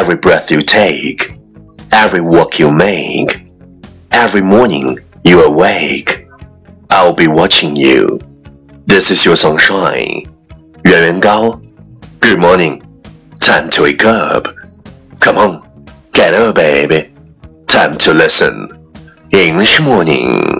every breath you take, every walk you make, every morning you awake, I'll be watching you. This is your sunshine. 原原高，Good morning, time to wake up. Come on, get up, baby. Time to listen. English morning.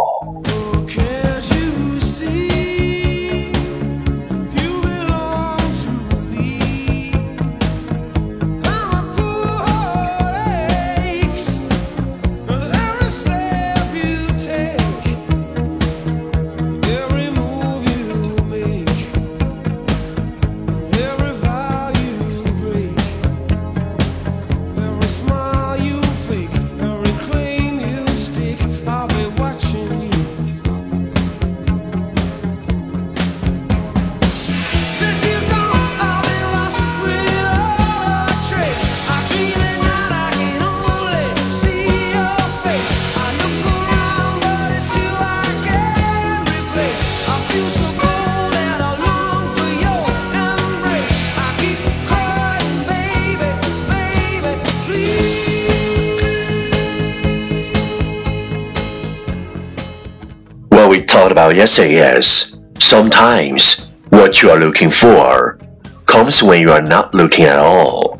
talked about yesterday is sometimes what you are looking for comes when you are not looking at all。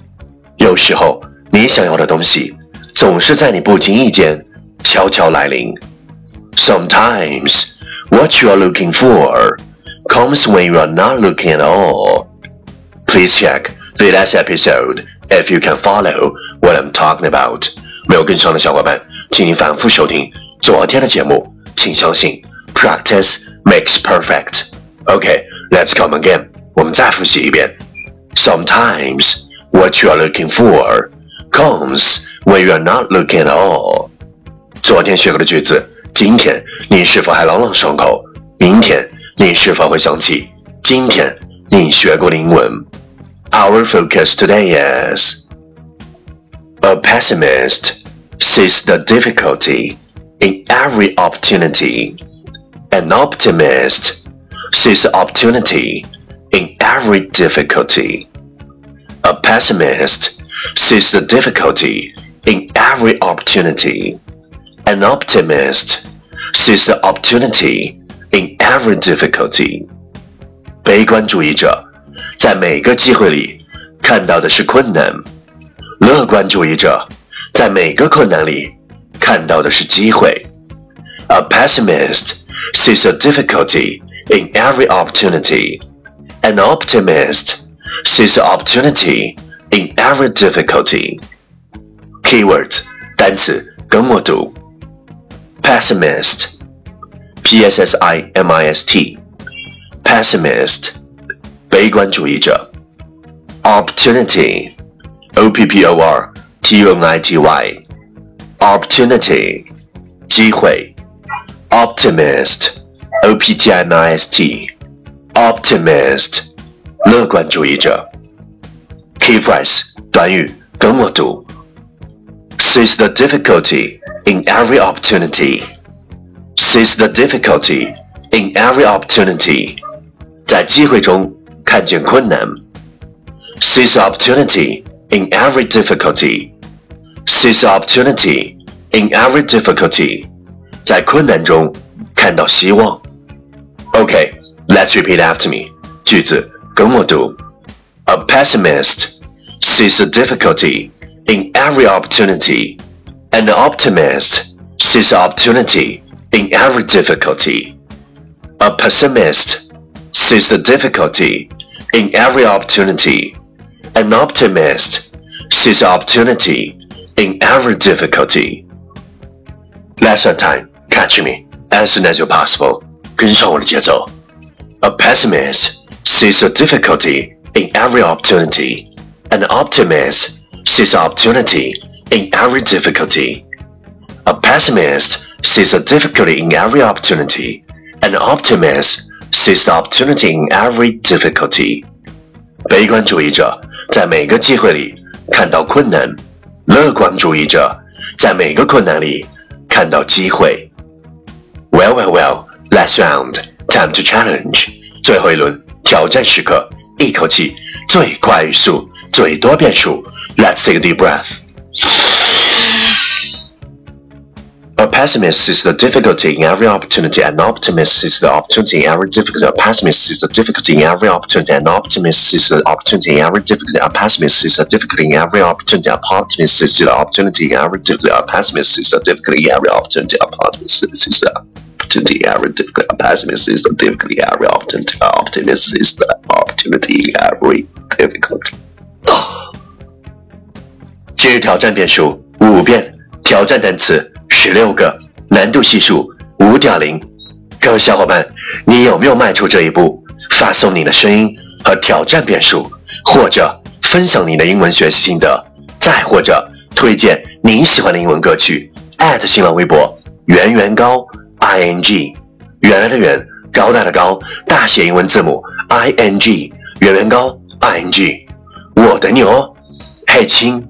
有时候你想要的东西总是在你不经意间悄悄来临。Sometimes what you are looking for comes when you are not looking at all. Please check the last episode if you can follow what I'm talking about. 没有跟上的小伙伴，请你反复收听昨天的节目。请相信 ，practice makes perfect. Okay, let's come again. 我们再复习一遍。Sometimes what you are looking for comes when you are not looking at all. 昨天学过的句子，今天你是否还朗朗上口？明天你是否会想起今天你学过的英文？Our focus today is a pessimist sees the difficulty in every opportunity. An optimist sees the opportunity in every difficulty. A pessimist sees the difficulty in every opportunity. An optimist sees the opportunity in every difficulty. 悲观主义者在每个机会里看到的是困难，乐观主义者在每个困难里看到的是机会。 A pessimist sees a difficulty in every opportunity. An optimist sees the opportunity in every difficulty. Keywords 单词跟我读：pessimist, p s s i m i s t, pessimist 悲观主义者；opportunity, o p p o r t u n i t y, opportunity 机会 ；optimist, o p t i m i s t, optimist 乐观主义者。Key phrase 短语跟我读：sees the difficulty in every opportunity. Sees the difficulty in every opportunity. 在机会中看见困难。Sees the opportunity in every difficulty. Sees the opportunity in every difficulty. 在困难中看到希望。Okay, let's repeat after me. 句子跟我读。 A pessimist sees the difficulty in every opportunity, and an optimist sees the opportunity in every difficulty. A pessimist sees the difficulty in every opportunity, an optimist sees the opportunity in every difficulty. Lesson time, catch me as soon as you're possible. 跟上我的节奏。A pessimist sees the difficulty in every opportunity. An optimist sees the opportunity in every difficulty. A pessimist sees the difficulty in every opportunity. An optimist sees the opportunity in every difficulty. 悲观主义者在每个机会里看到困难，乐观主义者在每个困难里看到机会。 Well, well, well. Last round, time to challenge. 最后一轮挑战时刻，一口气最快语速，最多变数。Let's take a deep breath. A pessimist sees the difficulty in every opportunity, and an optimist sees the opportunity in every difficulty. A pessimist sees the difficulty in every opportunity, and an optimist sees the opportunity in every difficulty. A pessimist sees the difficulty in every opportunity. A optimist sees the opportunity in every difficulty. A pessimist sees the difficulty in every opportunity. A optimist sees the opportunity every difficulty. A pessimist sees the difficulty every opportunity. A optimist sees the opportunity in every difficulty. 今日挑战变数五遍，挑战单词十六个，难度系数五点零。各位小伙伴，你有没有迈出这一步？发送你的声音和挑战变数，或者分享你的英文学习心得，再或者推荐你喜欢的英文歌曲。新浪微博圆圆高 i n g，原来的圆，高大的高，大写英文字母 i n g，圆圆高 i n g，我等你哦，嘿亲。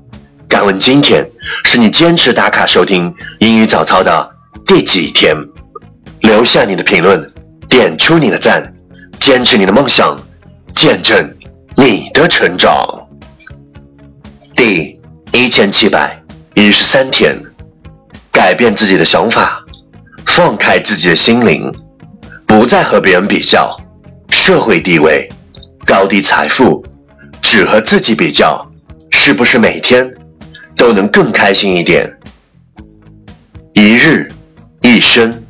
敢问今天是你坚持打卡收听英语早操的第几天？留下你的评论，点出你的赞，坚持你的梦想，见证你的成长。第一千七百一十三天，改变自己的想法，放开自己的心灵，不再和别人比较，社会地位、高低、财富，只和自己比较，是不是每天？都能更开心一点。一日一生，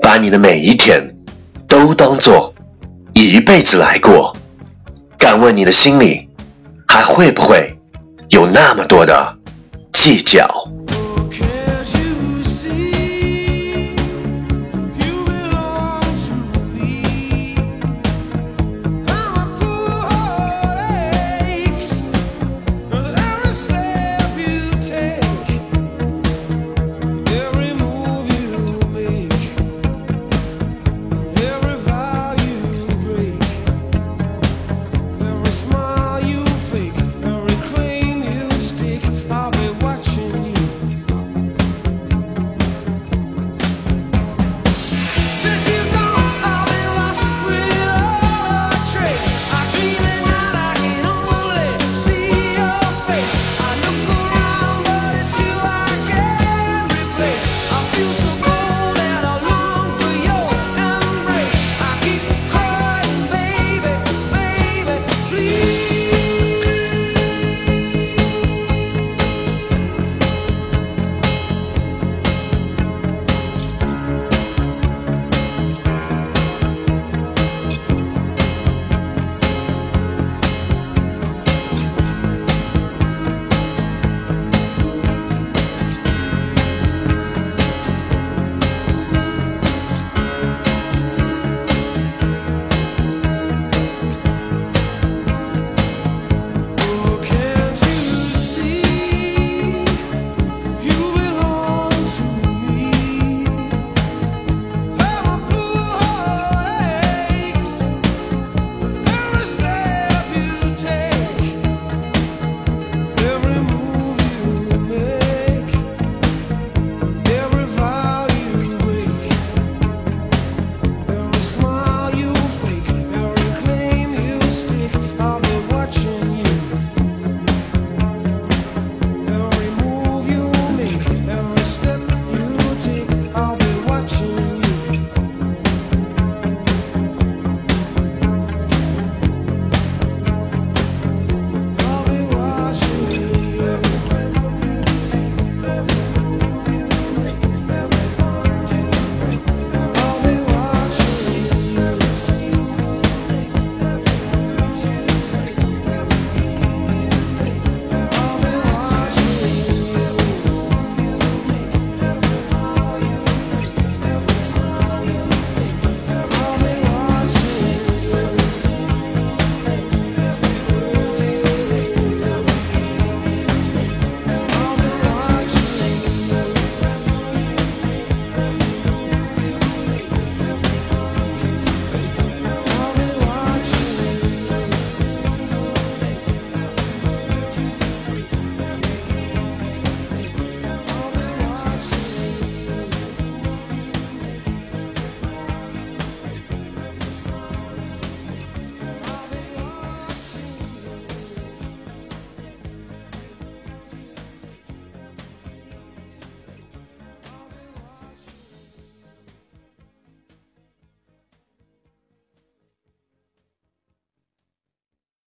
把你的每一天都当做一辈子来过。敢问你的心里还会不会有那么多的计较？This is you.